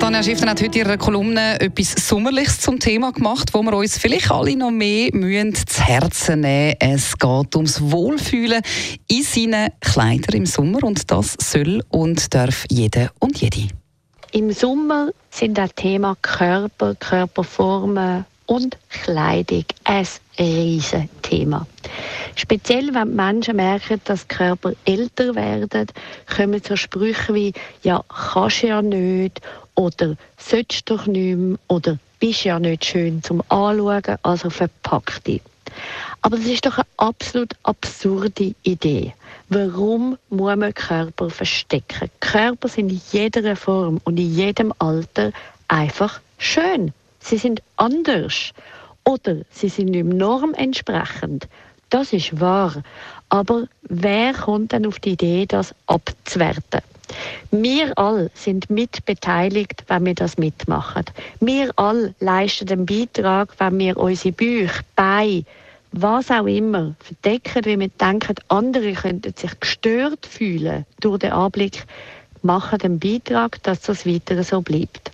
Tanja Schiffner hat heute in ihrer Kolumne etwas Sommerliches zum Thema gemacht, wo wir uns vielleicht alle noch mehr mühen zu Herzen nehmen. Es geht ums Wohlfühlen in seinen Kleidern im Sommer und das soll und darf jeder und jede. Im Sommer sind das Thema Körper, Körperformen und Kleidung ein riesiges Thema. Speziell, wenn die Menschen merken, dass die Körper älter werden, kommen so Sprüche wie «Ja, kannst ja nicht» oder «Sollst doch nicht mehr» oder «Bist ja nicht schön zum Anschauen», also verpackt dich. Aber das ist doch eine absolut absurde Idee. Warum muss man Körper verstecken? Körper sind in jeder Form und in jedem Alter einfach schön. Sie sind anders. Oder sie sind nicht Norm entsprechend. Das ist wahr. Aber wer kommt dann auf die Idee, das abzuwerten? Wir alle sind mitbeteiligt, wenn wir das mitmachen. Wir alle leisten einen Beitrag, wenn wir unsere Bücher, Beine, was auch immer verdecken, wie wir denken, andere könnten sich gestört fühlen durch den Anblick, machen einen Beitrag, dass das weiter so bleibt.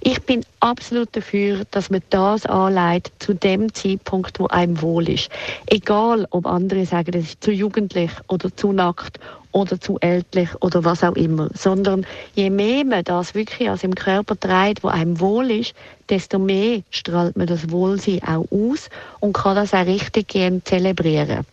Ich bin absolut dafür, dass man das anleitet zu dem Zeitpunkt, wo einem wohl ist. Egal, ob andere sagen, das ist zu jugendlich oder zu nackt oder zu ältlich oder was auch immer. Sondern je mehr man das wirklich aus dem Körper trägt, wo einem wohl ist, desto mehr strahlt man das Wohlsein auch aus und kann das auch richtig gern zelebrieren.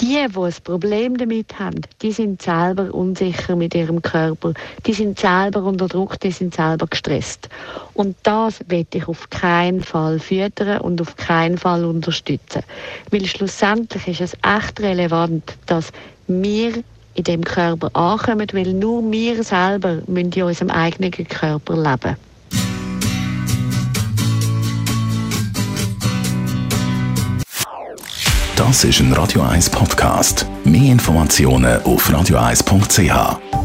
Die, die ein Problem damit haben, die sind selber unsicher mit ihrem Körper, die sind selber unter Druck, die sind selber gestresst. Und das will ich auf keinen Fall füttern und auf keinen Fall unterstützen. Weil schlussendlich ist es echt relevant, dass wir in dem Körper ankommen, weil nur wir selber müssen in unserem eigenen Körper leben. Das ist ein Radio 1 Podcast. Mehr Informationen auf radio1.ch.